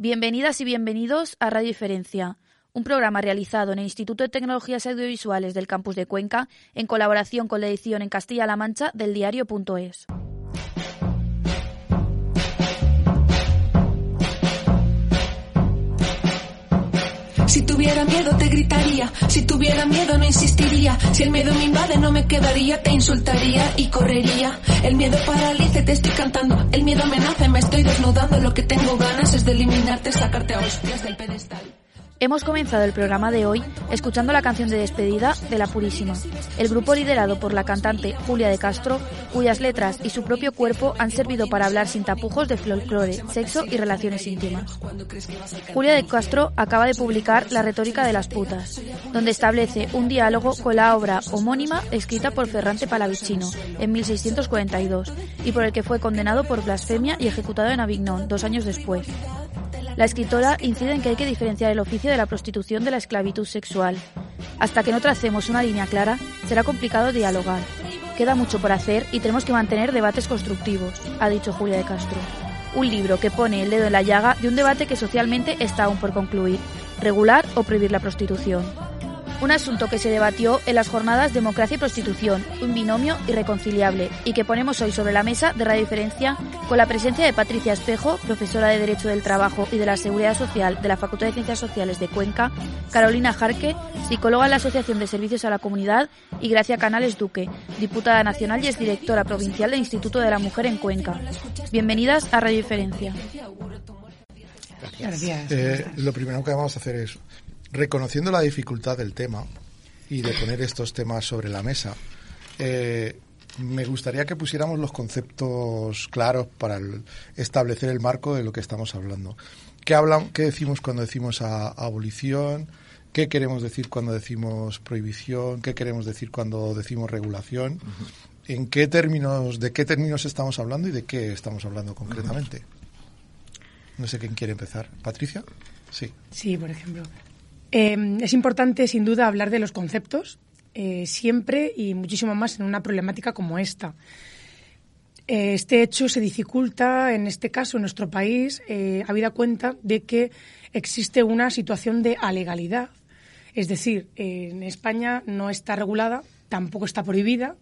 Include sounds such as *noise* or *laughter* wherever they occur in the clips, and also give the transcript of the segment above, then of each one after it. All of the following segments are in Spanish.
Bienvenidas y bienvenidos a Radio Diferencia, un programa realizado en el Instituto de Tecnologías Audiovisuales del Campus de Cuenca en colaboración con la edición en Castilla-La Mancha del diario.es. Si tuviera miedo te gritaría, si tuviera miedo no insistiría, si el miedo me invade no me quedaría, te insultaría y correría. El miedo paralice, te estoy cantando, el miedo amenaza, me estoy desnudando, lo que tengo ganas es de eliminarte, sacarte a hostias del pedestal. Hemos comenzado el programa de hoy escuchando la canción de despedida de La Purísima, el grupo liderado por la cantante Julia de Castro, cuyas letras y su propio cuerpo han servido para hablar sin tapujos de folclore, sexo y relaciones íntimas. Julia de Castro acaba de publicar La retórica de las putas, donde establece un diálogo con la obra homónima escrita por Ferrante Palavicino en 1642 y por el que fue condenado por blasfemia y ejecutado en Avignon dos años después. La escritora incide en que hay que diferenciar el oficio de la prostitución de la esclavitud sexual. Hasta que no tracemos una línea clara, será complicado dialogar. Queda mucho por hacer y tenemos que mantener debates constructivos, ha dicho Julia de Castro. Un libro que pone el dedo en la llaga de un debate que socialmente está aún por concluir, regular o prohibir la prostitución. Un asunto que se debatió en las jornadas Democracia y Prostitución, un binomio irreconciliable, y que ponemos hoy sobre la mesa de Radio Diferencia con la presencia de Patricia Espejo, profesora de Derecho del Trabajo y de la Seguridad Social de la Facultad de Ciencias Sociales de Cuenca, Carolina Jarque, psicóloga en la Asociación de Servicios a la Comunidad, y Gracia Canales Duque, diputada nacional y es directora provincial del Instituto de la Mujer en Cuenca. Bienvenidas a Radio Diferencia. Gracias. Eh, lo primero que vamos a hacer es reconociendo la dificultad del tema y de poner estos temas sobre la mesa, eh, me gustaría que pusiéramos los conceptos claros para establecer el marco de lo que estamos hablando. ¿Qué, hablan, qué decimos cuando decimos abolición? ¿Qué queremos decir cuando decimos prohibición? ¿Qué queremos decir cuando decimos regulación? ¿En qué términos, de qué términos estamos hablando y de qué estamos hablando concretamente? No sé quién quiere empezar. ¿Patricia? Sí. Sí, por ejemplo. Eh, es importante, sin duda, hablar de los conceptos eh, siempre y muchísimo más en una problemática como esta. Eh, este hecho se dificulta, en este caso, en nuestro país, eh, habida cuenta de que existe una situación de alegalidad. Es decir, en España no está regulada, tampoco está prohibida.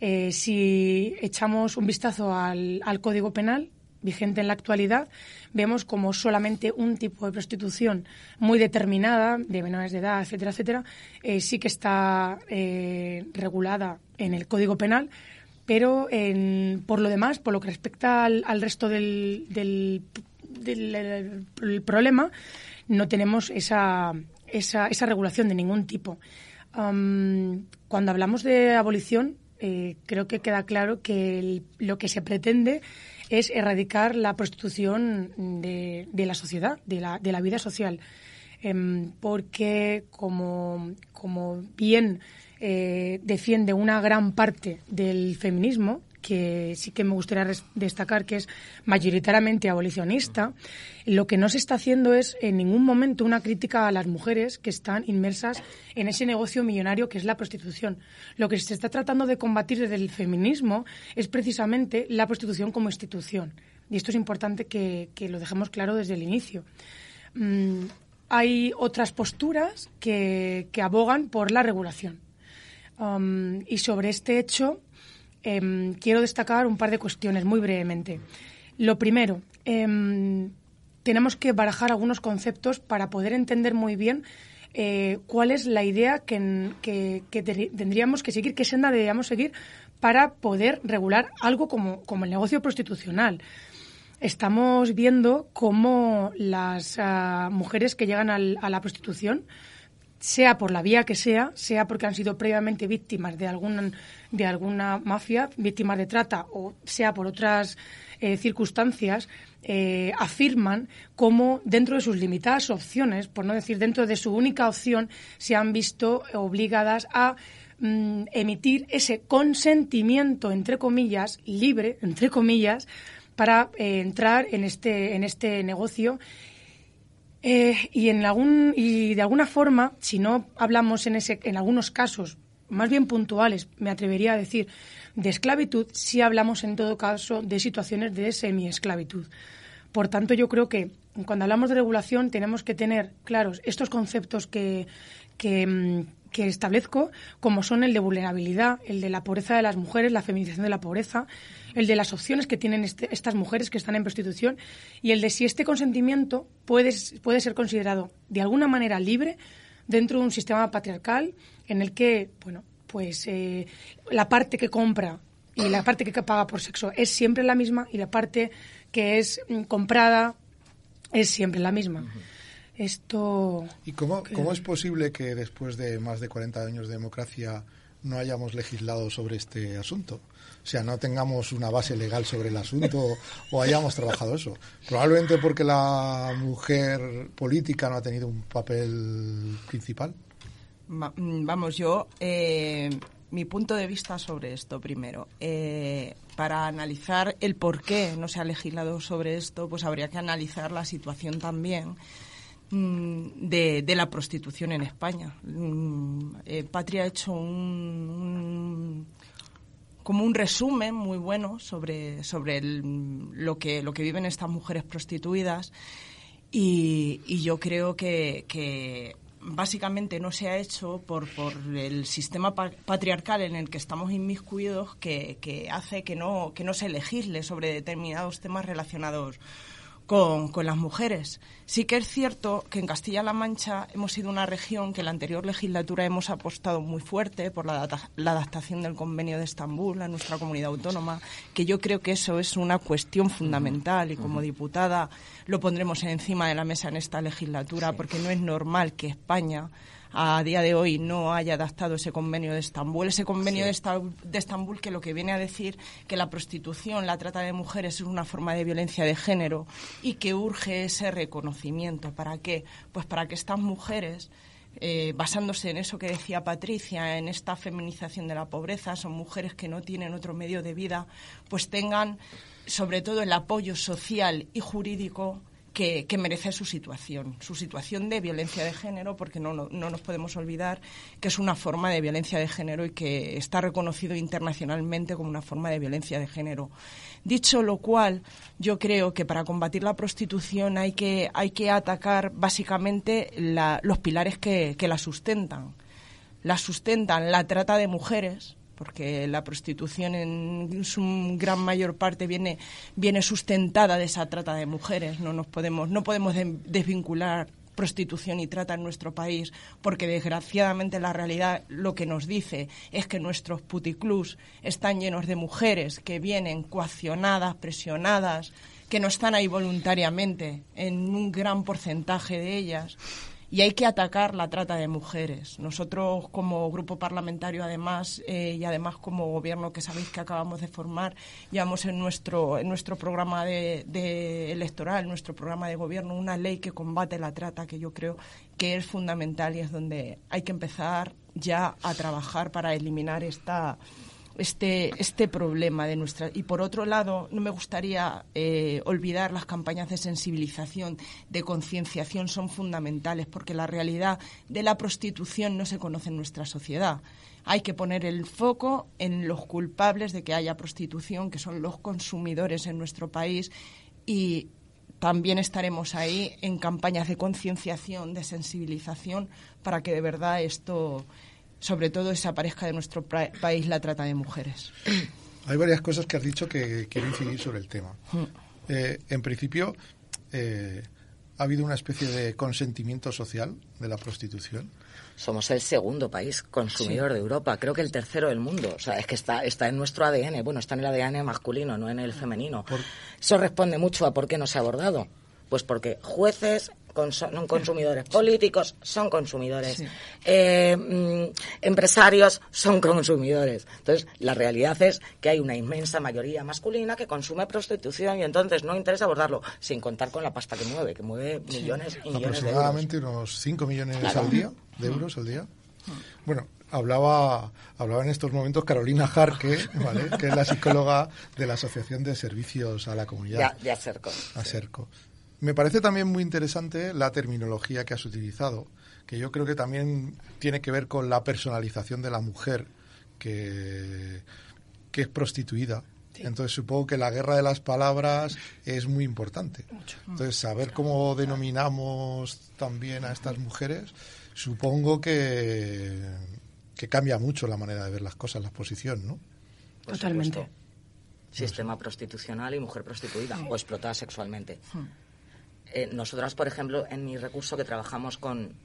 si echamos un vistazo al Código Penal, vigente en la actualidad, vemos como solamente un tipo de prostitución muy determinada, de menores de edad, etcétera, etcétera, eh, sí que está eh, regulada en el Código Penal, pero por lo demás, por lo que respecta al, resto del, del, problema, no tenemos esa, esa, esa, regulación de ningún tipo. cuando hablamos de abolición, eh, creo que queda claro que lo que se pretende es erradicar la prostitución de, la sociedad, de la, de la vida social. Em, porque, como, como bien eh, defiende una gran parte del feminismo, que sí que me gustaría destacar que es mayoritariamente abolicionista, lo que no se está haciendo es en ningún momento una crítica a las mujeres que están inmersas en ese negocio millonario que es la prostitución. Lo que se está tratando de combatir desde el feminismo es precisamente la prostitución como institución. Y esto es importante que, lo dejemos claro desde el inicio. Mm, hay otras posturas que, abogan por la regulación. Um, y sobre este hecho, Em, quiero destacar un par de cuestiones muy brevemente. Lo primero, em, tenemos que barajar algunos conceptos para poder entender muy bien eh, cuál es la idea que, tendríamos que seguir, qué senda deberíamos seguir para poder regular algo como, el negocio prostitucional. Estamos viendo cómo las ah, mujeres que llegan a la prostitución sea por la vía que sea, sea porque han sido previamente víctimas de, algún, de alguna mafia, víctimas de trata, o sea por otras eh, circunstancias, eh, afirman cómo dentro de sus limitadas opciones, por no decir dentro de su única opción, se han visto obligadas a mm, emitir ese consentimiento, entre comillas, libre, entre comillas, para eh, entrar en este, en este negocio eh, y, en algún, y de alguna forma, si no hablamos en, ese, en algunos casos más bien puntuales, me atrevería a decir, de esclavitud, sí hablamos en todo caso de situaciones de semi-esclavitud. Por tanto, yo creo que cuando hablamos de regulación tenemos que tener claros estos conceptos que, que, mm, que establezco, como son el de vulnerabilidad, el de la pobreza de las mujeres, la feminización de la pobreza, el de las opciones que tienen este, estas mujeres que están en prostitución y el de si este consentimiento puede, puede ser considerado de alguna manera libre dentro de un sistema patriarcal en el que, bueno, pues eh, la parte que compra y la parte que paga por sexo es siempre la misma y la parte que es mm, comprada es siempre la misma. Esto. ¿Y cómo, cómo es posible que después de más de 40 años de democracia no hayamos legislado sobre este asunto? O sea, no tengamos una base legal sobre el asunto *laughs* o hayamos trabajado eso. Probablemente porque la mujer política no ha tenido un papel principal. Mm, vamos, yo, eh, mi punto de vista sobre esto primero. Eh, para analizar el por qué no se ha legislado sobre esto, pues habría que analizar la situación también Mm, de, la prostitución en España. Mm, eh, Patria ha hecho un, como un resumen muy bueno sobre, sobre lo, que, lo que viven estas mujeres prostituidas y, yo creo que, básicamente no se ha hecho por, por el sistema patriarcal en el que estamos inmiscuidos que, que hace que no, que no se legisle sobre determinados temas relacionados con, con, las mujeres. Sí que es cierto que en Castilla-La Mancha hemos sido una región que en la anterior legislatura hemos apostado muy fuerte por la, la, adaptación del Convenio de Estambul a nuestra comunidad autónoma, que yo creo que eso es una cuestión fundamental y como diputada lo pondremos encima de la mesa en esta legislatura porque no es normal que España a día de hoy no haya adaptado ese convenio de Estambul. Ese convenio de, Estambul que lo que viene a decir que la prostitución, la trata de mujeres es una forma de violencia de género y que urge ese reconocimiento. ¿Para qué? Pues para que estas mujeres eh, basándose en eso que decía Patricia, en esta feminización de la pobreza, son mujeres que no tienen otro medio de vida, pues tengan sobre todo el apoyo social y jurídico que, merece su situación, su situación de violencia de género, porque no, no, nos podemos olvidar que es una forma de violencia de género y que está reconocido internacionalmente como una forma de violencia de género. Dicho lo cual, yo creo que para combatir la prostitución hay que, hay que atacar básicamente los pilares que, que la sustentan. La sustentan la trata de mujeres, porque la prostitución en su gran mayor parte viene, viene sustentada de esa trata de mujeres. No nos podemos, no podemos desvincular prostitución y trata en nuestro país, porque desgraciadamente la realidad lo que nos dice es que nuestros puticlús están llenos de mujeres que vienen coaccionadas, presionadas, que no están ahí voluntariamente, en un gran porcentaje de ellas y hay que atacar la trata de mujeres. Nosotros como grupo parlamentario además eh, y además como gobierno que sabéis que acabamos de formar, llevamos en nuestro, en nuestro programa de, de electoral, nuestro programa de gobierno, una ley que combate la trata que yo creo que es fundamental y es donde hay que empezar ya a trabajar para eliminar esta este, este problema de nuestra. Y por otro lado, no me gustaría eh, olvidar las campañas de sensibilización, de concienciación, son fundamentales, porque la realidad de la prostitución no se conoce en nuestra sociedad. Hay que poner el foco en los culpables de que haya prostitución, que son los consumidores en nuestro país, y también estaremos ahí en campañas de concienciación, de sensibilización, para que de verdad esto sobre todo desaparezca de nuestro país la trata de mujeres. *clears throat* Hay varias cosas que has dicho que quiero incidir sobre el tema. Mm. Eh, en principio, eh, ha habido una especie de consentimiento social de la prostitución. Somos el segundo país consumidor de Europa, creo que el tercero del mundo. O sea, es que está, está en nuestro ADN. Bueno, está en el ADN masculino, no en el femenino. Eso responde mucho a por qué no se ha abordado. Pues porque jueces, son consumidores políticos, son consumidores eh, mm, empresarios, son consumidores. Entonces, la realidad es que hay una inmensa mayoría masculina que consume prostitución y entonces no interesa abordarlo, sin contar con la pasta que mueve, que mueve millones y millones de euros. Aproximadamente unos 5 millones al día, de euros al día. Bueno, hablaba, hablaba en estos momentos Carolina Jarque, *laughs* que es la psicóloga de la Asociación de Servicios a la Comunidad. De, de Acerco. Acerco. Me parece también muy interesante la terminología que has utilizado, que yo creo que también tiene que ver con la personalización de la mujer que, que es prostituida Entonces supongo que la guerra de las palabras es muy importante. Entonces saber cómo denominamos también a estas mujeres, supongo que, que cambia mucho la manera de ver las cosas, la posición, ¿no? Totalmente. Sistema prostitucional y mujer prostituida o explotada sexualmente. Eh, nosotras, por ejemplo, en mi recurso que trabajamos con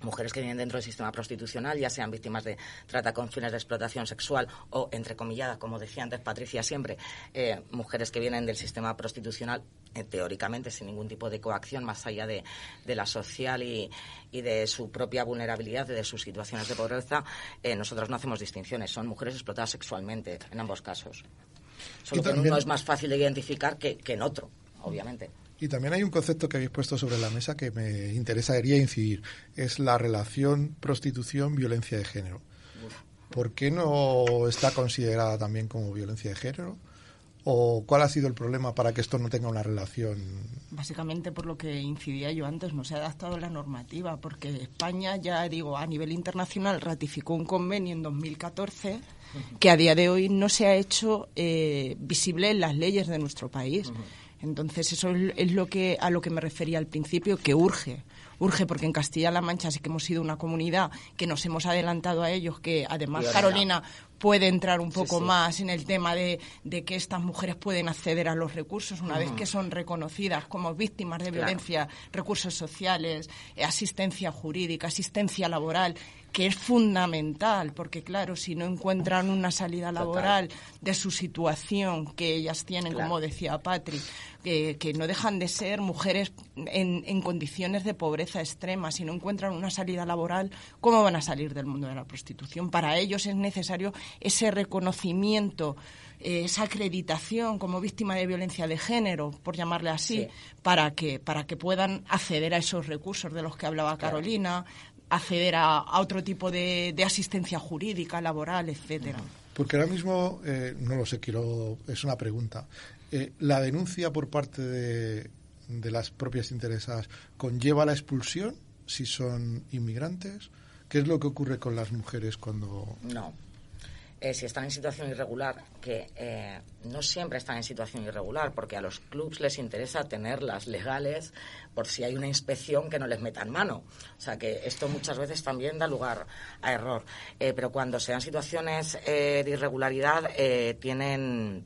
mujeres que vienen dentro del sistema prostitucional, ya sean víctimas de trata con fines de explotación sexual o, entre comillas, como decía antes Patricia siempre, eh, mujeres que vienen del sistema prostitucional eh, teóricamente sin ningún tipo de coacción más allá de, la social y, de su propia vulnerabilidad, de sus situaciones de pobreza, eh, nosotros no hacemos distinciones, son mujeres explotadas sexualmente en ambos casos. Solo que en uno es más fácil de identificar que, que en otro, obviamente. Y también hay un concepto que habéis puesto sobre la mesa que me interesaría incidir. Es la relación prostitución-violencia de género. ¿Por qué no está considerada también como violencia de género? ¿O cuál ha sido el problema para que esto no tenga una relación? Básicamente por lo que incidía yo antes, no se ha adaptado la normativa, porque España, ya digo, a nivel internacional ratificó un convenio en 2014 que a día de hoy no se ha hecho eh, visible en las leyes de nuestro país. Entonces, eso es lo que, a lo que me refería al principio, que urge. Urge porque en Castilla-La Mancha sí que hemos sido una comunidad que nos hemos adelantado a ellos, que además Carolina puede entrar un poco más en el tema de, que estas mujeres pueden acceder a los recursos una vez que son reconocidas como víctimas de violencia, recursos sociales, eh, asistencia jurídica, asistencia laboral que es fundamental, porque claro, si no encuentran una salida laboral de su situación que ellas tienen, como decía Patri, que, no dejan de ser mujeres en, en, condiciones de pobreza extrema, si no encuentran una salida laboral, ¿cómo van a salir del mundo de la prostitución? Para ellos es necesario ese reconocimiento eh, esa acreditación como víctima de violencia de género, por llamarle así, para que para que puedan acceder a esos recursos de los que hablaba Carolina, acceder a, otro tipo de, asistencia jurídica, laboral, etcétera. Porque ahora mismo, eh, no lo sé, quiero, es una pregunta. Eh, ¿La denuncia por parte de, de las propias interesadas conlleva la expulsión si son inmigrantes? ¿Qué es lo que ocurre con las mujeres cuando.? No, eh, si están en situación irregular, que eh, no siempre están en situación irregular, porque a los clubs les interesa tenerlas legales por si hay una inspección que no les metan mano. O sea que esto muchas veces también da lugar a error. Eh, pero cuando sean situaciones de irregularidad, tienen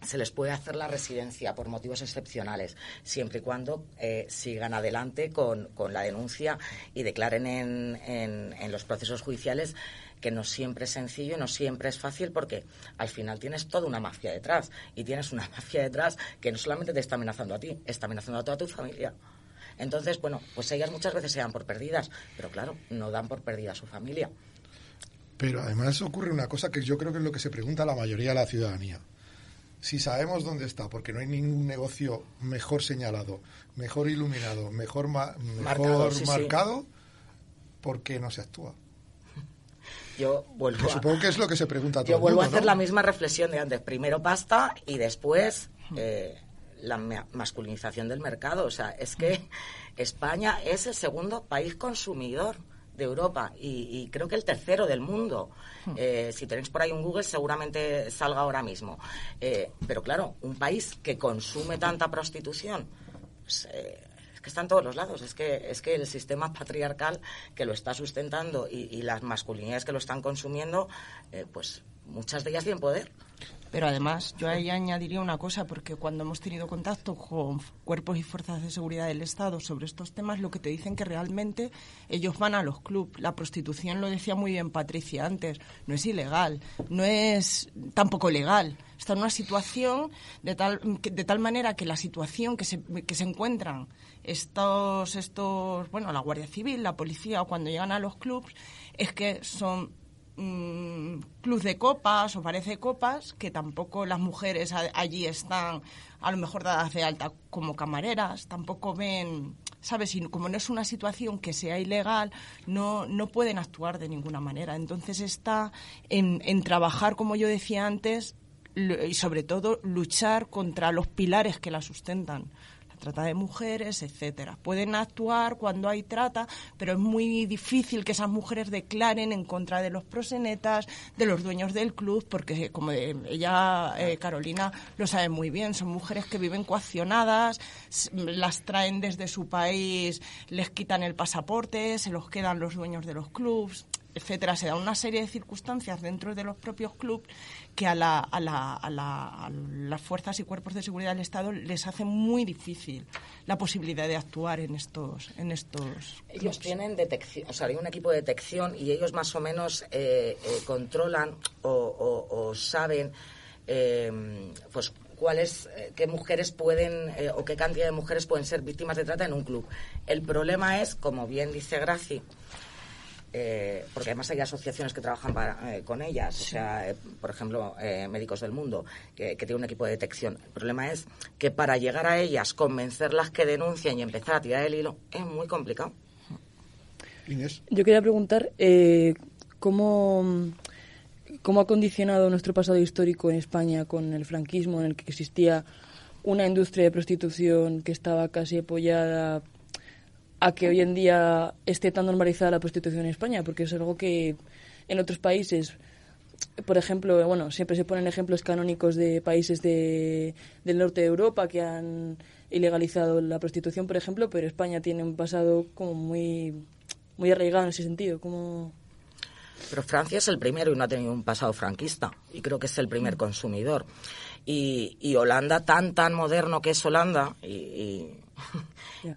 se les puede hacer la residencia por motivos excepcionales, siempre y cuando sigan adelante con, la denuncia y declaren en, en los procesos judiciales que no siempre es sencillo y no siempre es fácil porque al final tienes toda una mafia detrás y tienes una *laughs* mafia detrás que no solamente te está amenazando a ti, está amenazando a toda tu familia. Entonces, bueno, pues ellas muchas veces se dan por perdidas, pero claro, no dan por perdida a su familia. Pero además ocurre una cosa que yo creo que es lo que se pregunta la mayoría de la ciudadanía. Si sabemos dónde está, porque no hay ningún negocio mejor señalado, mejor iluminado, mejor, marcado, marcado ¿por qué no se actúa? Yo vuelvo supongo que es lo que se pregunta todo Yo vuelvo a hacer la misma reflexión de antes. Primero pasta y después eh, la masculinización del mercado. O sea, es que España es el segundo país consumidor de Europa y, creo que el tercero del mundo. Eh, si tenéis por ahí un Google seguramente salga ahora mismo. Eh, pero claro, un país que consume tanta prostitución, pues, está en todos los lados. Es que, es que el sistema patriarcal que lo está sustentando y, las masculinidades que lo están consumiendo, eh, pues muchas de ellas tienen poder. Pero además, yo ahí añadiría una cosa, porque cuando hemos tenido contacto con cuerpos y fuerzas de seguridad del Estado sobre estos temas, lo que te dicen que realmente ellos van a los clubs. La prostitución, lo decía muy bien Patricia antes, no es ilegal, no es tampoco legal. Está en una situación de tal, de tal manera que la situación que se, que se encuentran estos, estos, bueno, la Guardia Civil, la policía, cuando llegan a los clubs, es que son mmm, clubs de copas o parece copas, que tampoco las mujeres allí están a lo mejor dadas de alta como camareras, tampoco ven, ¿sabes? Y como no es una situación que sea ilegal, no, no pueden actuar de ninguna manera. Entonces está en, en trabajar, como yo decía antes, y sobre todo luchar contra los pilares que la sustentan trata de mujeres, etcétera. Pueden actuar cuando hay trata, pero es muy difícil que esas mujeres declaren en contra de los prosenetas, de los dueños del club, porque como ella, eh, Carolina, lo sabe muy bien, son mujeres que viven coaccionadas, las traen desde su país, les quitan el pasaporte, se los quedan los dueños de los clubs etcétera. Se da una serie de circunstancias dentro de los propios clubes que a, la, a, la, a, las fuerzas y cuerpos de seguridad del Estado les hace muy difícil la posibilidad de actuar en estos en estos ellos tienen detección o sea hay un equipo de detección y ellos más o menos eh, eh, controlan o, saben eh, pues cuáles qué mujeres pueden o qué cantidad de mujeres pueden ser víctimas de trata en un club el problema es como bien dice Graci eh, porque además hay asociaciones que trabajan eh, con ellas, o sea, eh, por ejemplo, Médicos del Mundo, que, que, tiene un equipo de detección. El problema es que para llegar a ellas, convencerlas que denuncien y empezar a tirar el hilo, es muy complicado. Inés. Yo quería preguntar cómo, cómo ha condicionado nuestro pasado histórico en España con el franquismo, en el que existía una industria de prostitución que estaba casi apoyada a que hoy en día esté tan normalizada la prostitución en España, porque es algo que en otros países, por ejemplo, bueno, siempre se ponen ejemplos canónicos de países de, del norte de Europa que han ilegalizado la prostitución, por ejemplo, pero España tiene un pasado como muy, muy arraigado en ese sentido. Como... Pero Francia es el primero y no ha tenido un pasado franquista, y creo que es el primer consumidor. Y, y Holanda, tan, tan moderno que es Holanda, y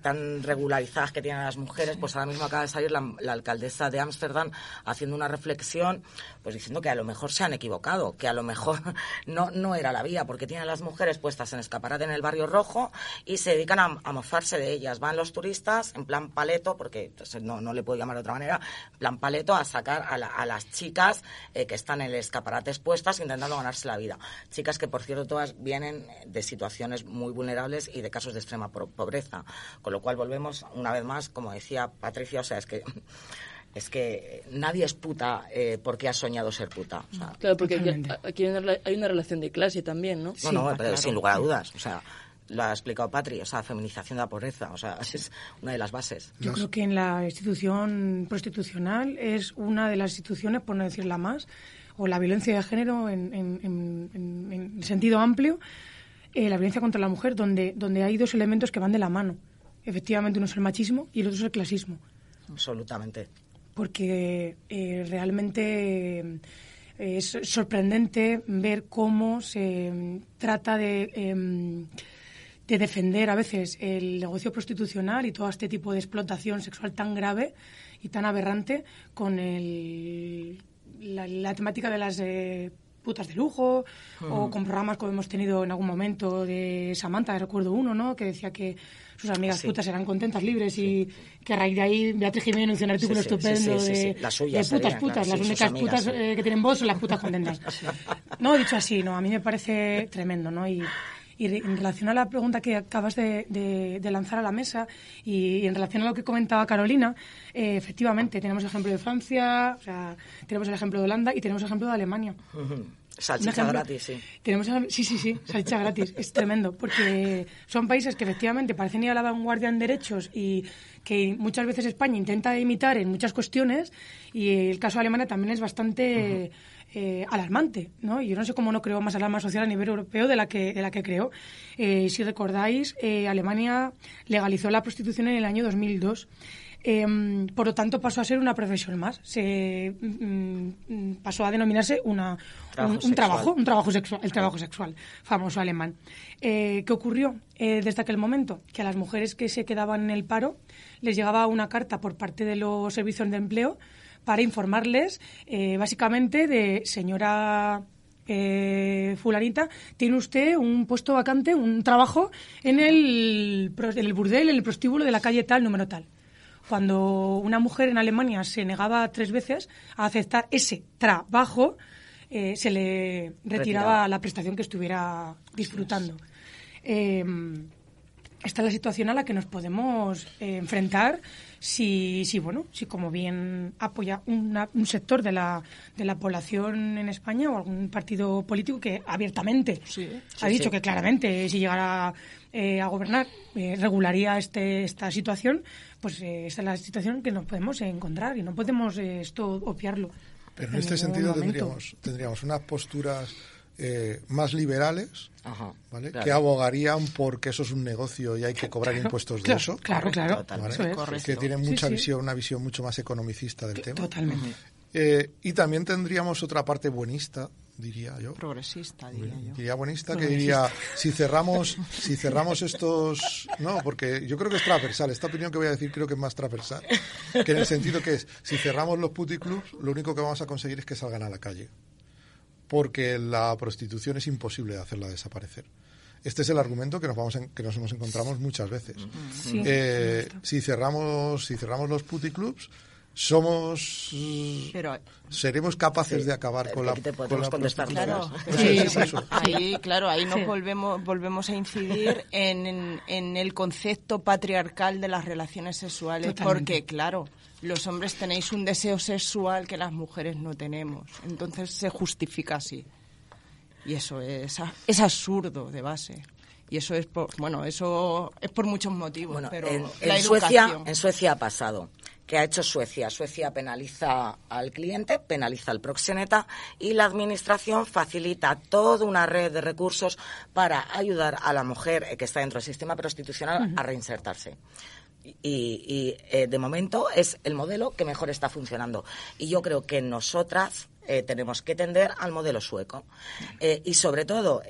tan regularizadas que tienen las mujeres, pues ahora mismo acaba de salir la, alcaldesa de Ámsterdam haciendo una reflexión, pues diciendo que a lo mejor se han equivocado, que a lo mejor *laughs* no, no era la vía, porque tienen las mujeres puestas en escaparate en el barrio rojo y se dedican a, mofarse de ellas. Van los turistas en plan paleto, porque no, no le puedo llamar de otra manera, en plan paleto a sacar a, las chicas eh, que están en el escaparate expuestas intentando ganarse la vida. Chicas que, por cierto, todas vienen de situaciones muy vulnerables y de casos de extrema pobreza. Con lo cual volvemos una vez más, como decía Patricia, o sea, es que es que nadie es puta eh, porque ha soñado ser puta. claro, porque aquí hay una relación de clase también, ¿no? No, no, pero sin lugar a dudas. O sea, lo ha explicado Patri, o sea, feminización de la pobreza, o sea, *laughs* es una de las bases. Yo creo que en la institución prostitucional es una de las instituciones, por no decir la más, o la violencia de género en, en sentido amplio, eh, la violencia contra la mujer, donde, donde hay dos elementos que van de la mano. Efectivamente, uno es el machismo y el otro es el clasismo. Absolutamente. Porque eh, realmente eh, es sorprendente ver cómo se trata de, em, de defender a veces el negocio prostitucional y todo este tipo de explotación sexual tan grave y tan aberrante con el, la, temática de las putas de lujo o con programas como hemos tenido en algún momento de Samantha, recuerdo uno, ¿no? Que decía que sus amigas putas eran contentas, libres y que a raíz de ahí Beatriz Jiménez hizo un artículo estupendo de, putas putas, las únicas putas eh, que tienen voz son las putas contentas. *laughs* no, dicho así, no, a mí me parece tremendo, ¿no? Y, y en relación a la pregunta que acabas de, lanzar a la mesa y, en relación a lo que comentaba Carolina, eh, efectivamente, tenemos el ejemplo de Francia, o sea, tenemos el ejemplo de Holanda y tenemos el ejemplo de Alemania. *laughs* Salchicha gratis, sí. Tenemos, sí, sí, sí, salchicha gratis. Es tremendo, porque son países que efectivamente parecen ir a la vanguardia en derechos y que muchas veces España intenta imitar en muchas cuestiones y el caso de Alemania también es bastante... Eh, alarmante, ¿no? Y yo no sé cómo no creo más alarma social a nivel europeo de la que, de la que creo. Eh, si recordáis, eh, Alemania legalizó la prostitución en el año 2002. Em, por lo tanto, pasó a ser una profesión más. Se mm, mm, pasó a denominarse una, un, trabajo, un trabajo sexual, el trabajo sexual, famoso alemán. ¿Qué ocurrió desde aquel momento? Que a las mujeres que se quedaban en el paro les llegaba una carta por parte de los servicios de empleo para informarles eh, básicamente de señora eh, fulanita, tiene usted un puesto vacante, un trabajo en el, en el burdel, en el prostíbulo de la calle tal, número tal. Cuando una mujer en Alemania se negaba tres veces a aceptar ese trabajo, eh, se le retiraba, la prestación que estuviera disfrutando. Esta es la situación a la que nos podemos eh, enfrentar si, si, bueno, si como bien apoya un sector de la, de la población en España o algún partido político que abiertamente ha dicho que claramente si llegara eh, a gobernar eh, regularía este, esta situación, pues esta es la situación que nos podemos encontrar y no podemos esto obviarlo. Pero en, este sentido tendríamos, tendríamos unas posturas eh, más liberales, ¿vale? que abogarían porque eso es un negocio y hay que cobrar impuestos de eso. Claro, claro. Que tienen mucha visión, una visión mucho más economicista del tema. Totalmente. Eh, y también tendríamos otra parte buenista, diría yo. Progresista, diría yo. Diría buenista que diría, si cerramos, si cerramos estos... No, porque yo creo que es transversal. Esta opinión que voy a decir creo que es más transversal. Que en el sentido que es, si cerramos los puticlubs, lo único que vamos a conseguir es que salgan a la calle porque la prostitución es imposible de hacerla desaparecer. Este es el argumento que nos vamos que nos encontramos muchas veces. Eh, si cerramos si cerramos los puticlubs somos seremos capaces de acabar con la, con la claro. Ahí claro ahí nos volvemos volvemos a incidir en, en, el concepto patriarcal de las relaciones sexuales porque claro los hombres tenéis un deseo sexual que las mujeres no tenemos. Entonces se justifica así. Y eso es, es absurdo de base. Y eso es por, bueno, eso es por muchos motivos. pero en, Suecia, en Suecia ha pasado. ¿Qué ha hecho Suecia? Suecia penaliza al cliente, penaliza al proxeneta y la administración facilita toda una red de recursos para ayudar a la mujer que está dentro del sistema prostitucional a reinsertarse y, eh, de momento es el modelo que mejor está funcionando. Y yo creo que nosotras eh, tenemos que tender al modelo sueco. Eh, y sobre todo,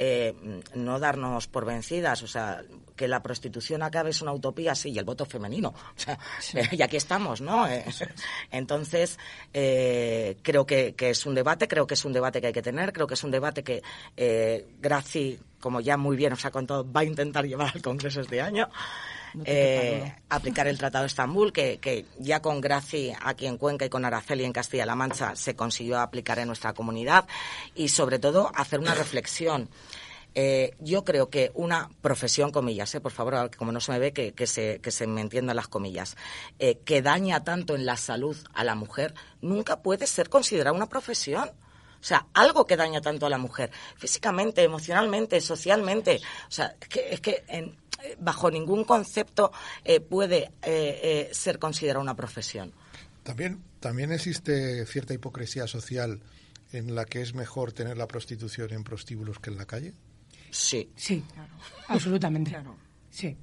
no darnos por vencidas, o sea, que la prostitución acabe es una utopía, sí, y el voto femenino. *laughs* O sea, y aquí estamos, ¿no? entonces, creo que, que, es un debate, creo que es un debate que hay que tener, creo que es un debate que Graci, como ya muy bien os ha contado, va a intentar llevar al Congreso este año eh, aplicar el Tratado de Estambul, que, ya con Graci aquí en Cuenca y con Araceli en Castilla-La Mancha se consiguió aplicar en nuestra comunidad y sobre todo hacer una reflexión. Eh, yo creo que una profesión, comillas, eh, por favor, como no se me ve, que, que, se, que se me entiendan las comillas, eh, que daña tanto en la salud a la mujer, nunca puede ser considerada una profesión. O sea, algo que daña tanto a la mujer, físicamente, emocionalmente, socialmente. O sea, es que, es que en, bajo ningún concepto eh, puede eh, eh, ser considerada una profesión. También, también existe cierta hipocresía social en la que es mejor tener la prostitución en prostíbulos que en la calle. Sí. Sí, absolutamente. Sí.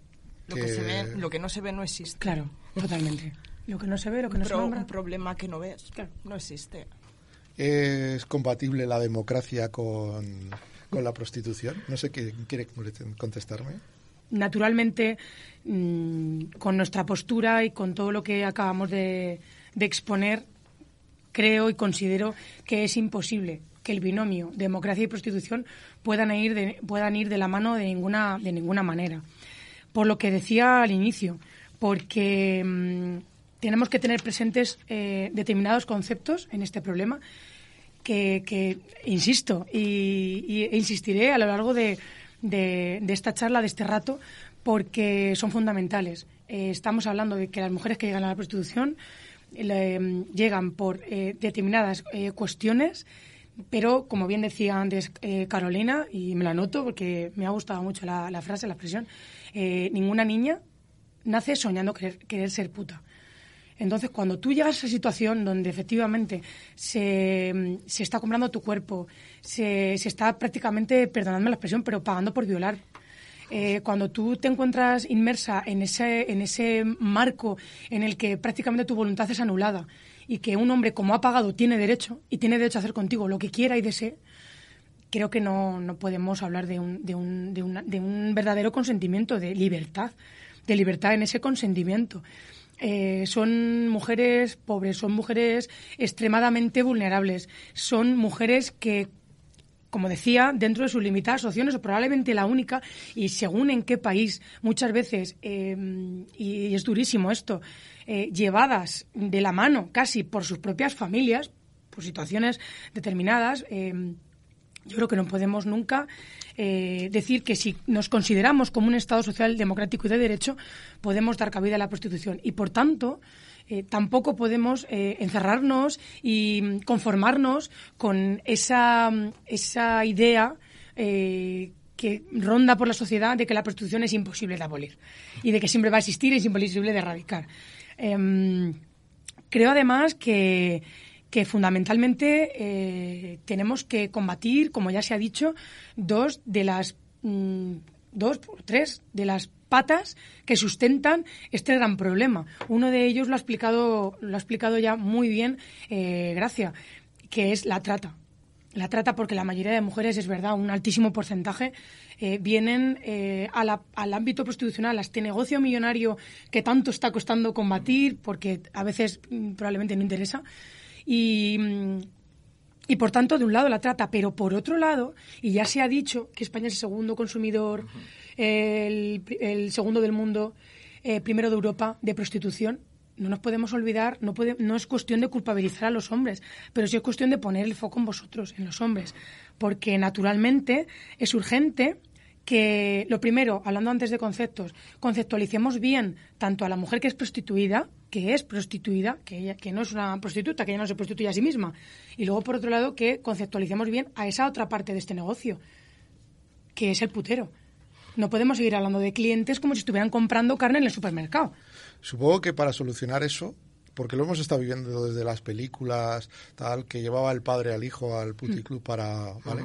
Lo que, se ve, lo que no se ve no existe. Claro, totalmente. Lo que no se ve, lo que no se nombra. Un problema que no ves, claro. no existe. ¿Es compatible la democracia con, con la prostitución? No sé quién quiere contestarme naturalmente, mm, con nuestra postura y con todo lo que acabamos de, exponer, creo y considero que es imposible que el binomio democracia y prostitución puedan ir de, puedan ir de la mano de ninguna, de ninguna manera. Por lo que decía al inicio, porque mm, tenemos que tener presentes eh, determinados conceptos en este problema que, insisto, y, e insistiré a lo largo de, de, esta charla, de este rato, porque son fundamentales. Eh, estamos hablando de que las mujeres que llegan a la prostitución eh, llegan por eh, determinadas cuestiones, pero como bien decía antes Carolina, y me la noto porque me ha gustado mucho la, frase, la expresión, ninguna niña nace soñando querer ser puta. Entonces, cuando tú llegas a esa situación donde efectivamente se, se está comprando tu cuerpo, se, se, está prácticamente, perdonadme la expresión, pero pagando por violar. Eh, cuando tú te encuentras inmersa en ese, en ese marco en el que prácticamente tu voluntad es anulada y que un hombre como ha pagado tiene derecho y tiene derecho a hacer contigo lo que quiera y desee, creo que no, no podemos hablar de un, de, un, de, de un verdadero consentimiento, de libertad, de libertad en ese consentimiento. Eh, son mujeres pobres, son mujeres extremadamente vulnerables, son mujeres que como decía, dentro de sus limitadas opciones, o probablemente la única, y según en qué país, muchas veces, em, y, es durísimo esto, eh, llevadas de la mano casi por sus propias familias, por situaciones determinadas, em, Yo creo que no podemos nunca eh, decir que si nos consideramos como un Estado social, democrático y de derecho, podemos dar cabida a la prostitución. Y, por tanto, eh, tampoco podemos eh, encerrarnos y conformarnos con esa, esa idea que ronda por la sociedad de que la prostitución es imposible de abolir y de que siempre va a existir y es imposible de erradicar. Em, creo además que que fundamentalmente eh, tenemos que combatir, como ya se ha dicho, dos de las mm, dos tres de las patas que sustentan este gran problema. Uno de ellos lo ha explicado, lo ha explicado ya muy bien eh, Gracia, que es la trata. La trata porque la mayoría de mujeres, es verdad, un altísimo porcentaje, eh, vienen al ámbito prostitucional, a este negocio millonario que tanto está costando combatir, porque a veces mm, probablemente no interesa, y, y por tanto, de un lado la trata, pero por otro lado, y ya se ha dicho que España es el segundo consumidor, el, segundo del mundo, eh, primero de Europa, de prostitución, no nos podemos olvidar, no, puede, no es cuestión de culpabilizar a los hombres, pero sí es cuestión de poner el foco en vosotros, en los hombres, porque naturalmente es urgente que, lo primero, hablando antes de conceptos, conceptualicemos bien tanto a la mujer que es prostituida, que es prostituida, que, ella, que no es una prostituta, que ella no se prostituye a sí misma. Y luego, por otro lado, que conceptualicemos bien a esa otra parte de este negocio, que es el putero. No podemos seguir hablando de clientes como si estuvieran comprando carne en el supermercado. Supongo que para solucionar eso, porque lo hemos estado viviendo desde las películas, tal, que llevaba el padre al hijo al puticlub para, ¿vale?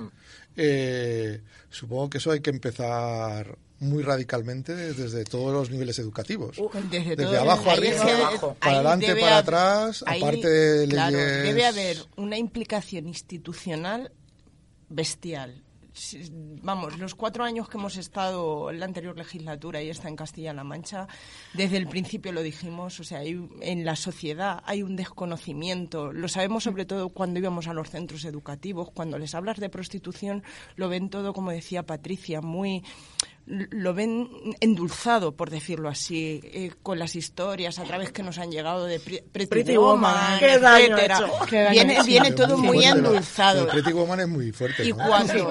Eh, supongo que eso hay que empezar muy radicalmente desde todos los niveles educativos. desde, abajo arriba, para adelante, para atrás, aparte de Debe haber una implicación institucional bestial vamos, los cuatro años que hemos estado en la anterior legislatura y está en Castilla-La Mancha, desde el principio lo dijimos, o sea, en la sociedad hay un desconocimiento. Lo sabemos sobre todo cuando íbamos a los centros educativos, cuando les hablas de prostitución, lo ven todo, como decía Patricia, muy lo ven endulzado, por decirlo así, eh, con las historias a través que nos han llegado de Pretty, Woman, etcétera. Viene, viene todo muy endulzado. Pretty Woman es muy fuerte. Y cuando,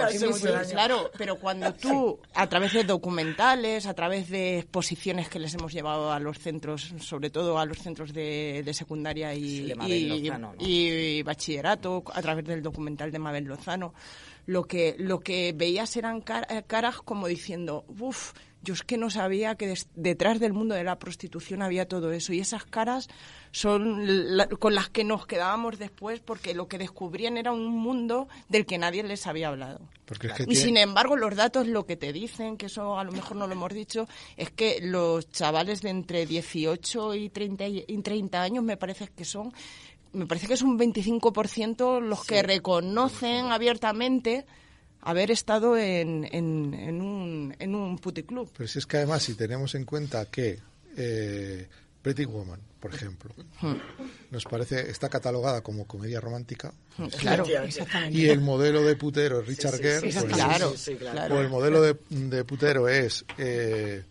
claro, pero cuando tú, a través de documentales, a través de exposiciones que les hemos llevado a los centros, sobre todo a los centros de, secundaria y, y bachillerato, a través del documental de Mabel Lozano, lo que, lo que veías eran eh, caras como diciendo, uff, yo es que no sabía que detrás del mundo de la prostitución había todo eso. Y esas caras son con las que nos quedábamos después porque lo que descubrían era un mundo del que nadie les había hablado. y sin embargo, los datos lo que te dicen, que eso a lo mejor no lo hemos dicho, es que los chavales de entre 18 y 30, y 30 años me parece que son me parece que es un 25% los que reconocen abiertamente haber estado en, en, un, en un puticlub. Pero si es que además, si tenemos en cuenta que eh, Pretty Woman, por ejemplo, hmm. nos parece, está catalogada como comedia romántica. Hmm, claro, Y el modelo de putero es Richard Gere. Pues, claro, O el modelo de, de putero es eh,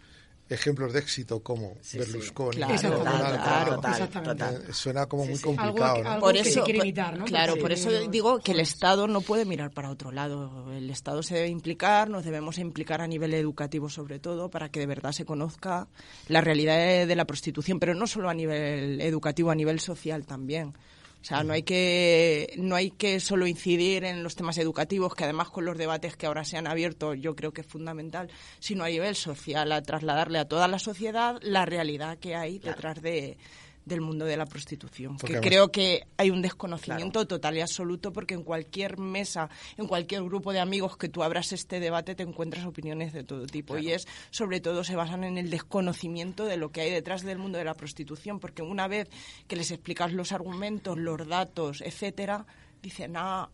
ejemplos de éxito como Berlusconi. Claro, Suena como muy complicado. por eso, Claro, por eso digo que el Estado no puede mirar para otro lado. El Estado se debe implicar, nos debemos implicar a nivel educativo sobre todo para que de verdad se conozca la realidad de la prostitución, pero no solo a nivel educativo, a nivel social también. O sea, no hay que no hay que solo incidir en los temas educativos, que además con los debates que ahora se han abierto yo creo que es fundamental, sino a nivel social, a trasladarle a toda la sociedad la realidad que hay detrás de, del mundo de la prostitución. que creo que hay un desconocimiento total y absoluto porque en cualquier mesa, en cualquier grupo de amigos que tú abras este debate te encuentras opiniones de todo tipo y es sobre todo se basan en el desconocimiento de lo que hay detrás del mundo de la prostitución porque una vez que les explicas los argumentos, los datos, etcétera, dicen, ah,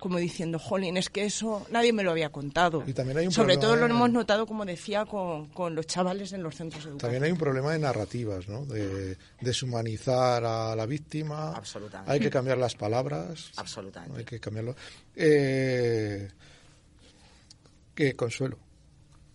como diciendo, jolín, es que eso nadie me lo había contado. Y también hay un Sobre todo lo hemos notado, como decía, con, con, los chavales en los centros educativos. También hay un problema de narrativas, ¿no? De deshumanizar a la víctima. Absolutamente. Hay que cambiar las palabras. Absolutamente. Hay que cambiarlo. Eh, ¿Qué? Consuelo.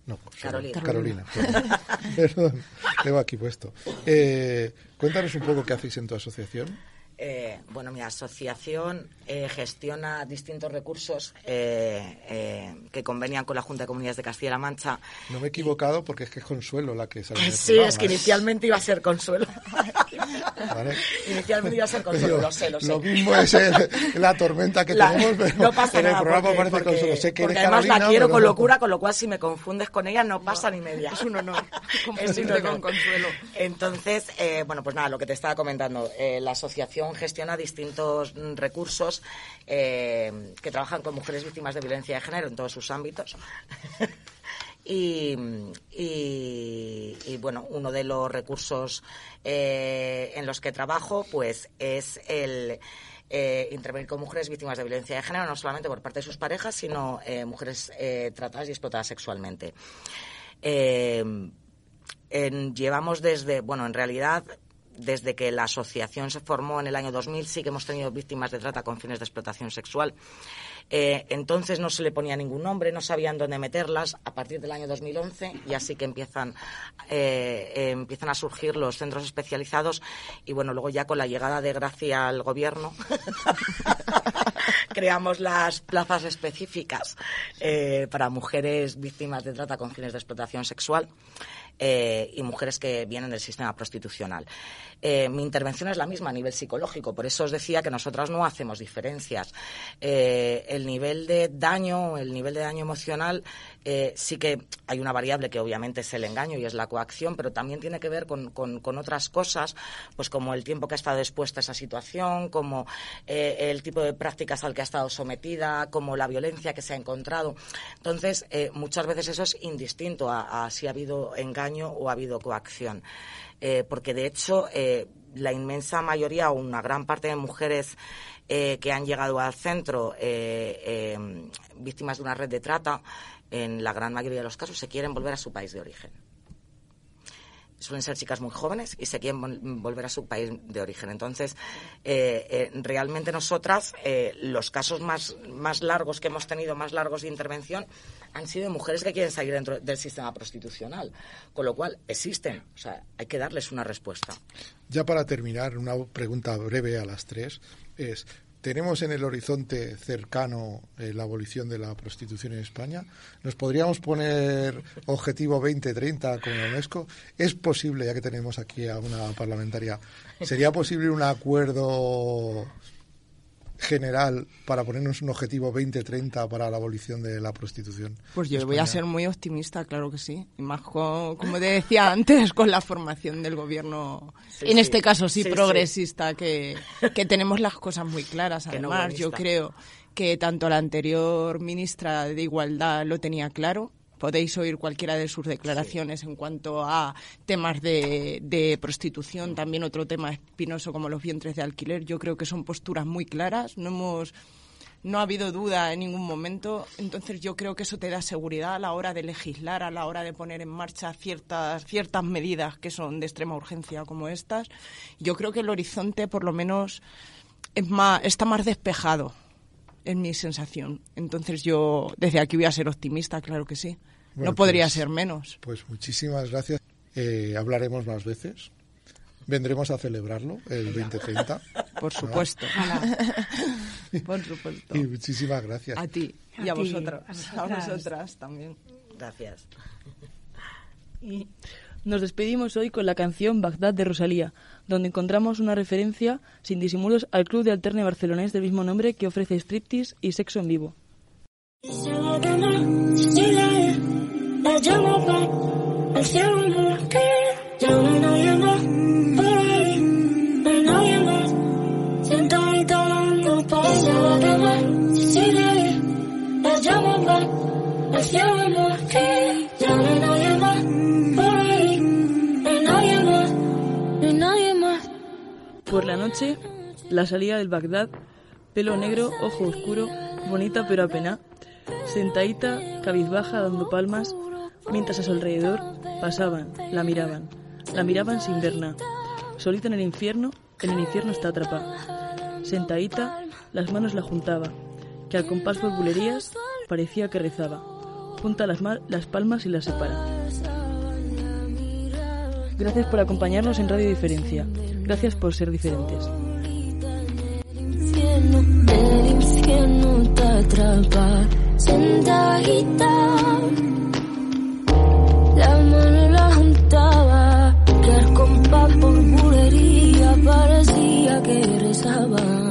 No, Carolina. Carolina. *laughs* Perdón, tengo aquí puesto. Eh, cuéntanos un poco qué hacéis en tu asociación. Eh, bueno, mi asociación eh, gestiona distintos recursos eh, que convenían con la Junta de Comunidades de Castilla-La Mancha. No me he equivocado porque es que es Consuelo la que sale. *laughs* sí, es que inicialmente iba a ser Consuelo. *laughs* *laughs* Inicialmente iba a ser Consuelo, lo sé, lo sé. Lo mismo es la tormenta que *laughs* tenemos, pero no pasa en el nada programa porque, parece Consuelo. Sé que porque eres además Carolina, la quiero con no. locura, con lo cual si me confundes con ella no pasa ni media. Es un honor *laughs* Es un honor. con Consuelo. Entonces, eh, bueno, pues nada, lo que te estaba comentando, eh, la asociación gestiona distintos mm, recursos eh, que trabajan con mujeres víctimas de violencia de género en todos sus ámbitos. Y, bueno, uno de los recursos eh, en los que trabajo pues es el eh, intervenir con mujeres víctimas de violencia de género, no solamente por parte de sus parejas, sino eh, mujeres tratadas y explotadas sexualmente. En- llevamos desde, bueno, en realidad, desde que la asociación se formó en el año 2000, sí que hemos tenido víctimas de trata con fines de explotación sexual. Eh, entonces no se le ponía ningún nombre, no sabían dónde meterlas. A partir del año 2011 y así que empiezan, eh, eh, empiezan a surgir los centros especializados y bueno, luego ya con la llegada de Gracia al gobierno *laughs* creamos las plazas específicas para mujeres víctimas de trata con fines de explotación sexual eh, y mujeres que vienen del sistema prostitucional. Eh, mi intervención es la misma a nivel psicológico, por eso os decía que nosotras no hacemos diferencias. Eh, el nivel de daño, el nivel de daño emocional, eh, sí que hay una variable que obviamente es el engaño y es la coacción, pero también tiene que ver con, con- otras cosas, pues como el tiempo que ha estado expuesta a esa situación, como eh, el tipo de prácticas al que ha estado sometida, como la violencia que se ha encontrado. Entonces, eh, muchas veces eso es indistinto a, si ha habido engaño o ha habido coacción. Porque, de hecho, la inmensa mayoría o una gran parte de mujeres eh, que han llegado al centro eh, eh, víctimas de una red de trata, en la gran mayoría de los casos, se quieren volver a su país de origen suelen ser chicas muy jóvenes y se quieren vol- volver a su país de origen. Entonces, realmente nosotras, los casos más, más largos que hemos tenido, más largos de intervención, han sido de mujeres que quieren salir dentro del sistema prostitucional. Con lo cual, existen. O sea, hay que darles una respuesta. Ya para terminar, una pregunta breve a las tres es, ¿tenemos en el horizonte cercano eh, la abolición de la prostitución en España? ¿Nos podríamos poner objetivo 2030 como la UNESCO? ¿Es posible, ya que tenemos aquí a una parlamentaria, sería posible un acuerdo general para ponernos un objetivo 2030 para la abolición de la prostitución? Pues yo voy a ser muy optimista, claro que sí. Y más con- como te decía *laughs* antes, con la formación del gobierno, Sí, en sí. este caso sí, Sí, sí. progresista, Que, que tenemos las cosas muy claras. No Además, yo creo que tanto la anterior ministra de Igualdad lo tenía claro. Podéis oír cualquiera de sus declaraciones en cuanto a temas de, de prostitución, también otro tema espinoso como los vientres de alquiler. Yo creo que son posturas muy claras. No hemos no ha habido duda en ningún momento. Entonces yo creo que eso te da seguridad a la hora de legislar, a la hora de poner en marcha ciertas, ciertas medidas que son de extrema urgencia como estas. Yo creo que el horizonte por lo menos es más, está más despejado, es mi sensación. Entonces yo desde aquí voy a ser optimista, claro que sí. Bueno, no podría pues- ser menos. Pues muchísimas gracias. Eh, hablaremos más veces. Vendremos a celebrarlo el 2030. *laughs* Por supuesto. *laughs* por supuesto. Y muchísimas gracias. A ti y A a, ti, vosotras. a A vosotras. vosotras también. Gracias. Y nos despedimos hoy con la canción Bagdad de Rosalía, donde encontramos una referencia sin disimulos al club de alterne barcelonés del mismo nombre que ofrece striptease y sexo en vivo. La noche, la salida del Bagdad, pelo negro, ojo oscuro, bonita pero apená, sentadita, cabizbaja, dando palmas, mientras a su alrededor pasaban, la miraban, la miraban sin ver. Solita en el infierno, en el infierno está atrapada. Sentadita, las manos la juntaba, que al compás por bulerías parecía que rezaba. Junta las, las palmas y las separa. Gracias por acompañarnos en Radio Diferencia. Gracias por ser diferentes. La mano la juntaba, que el compás por bulería parecía que rezaba.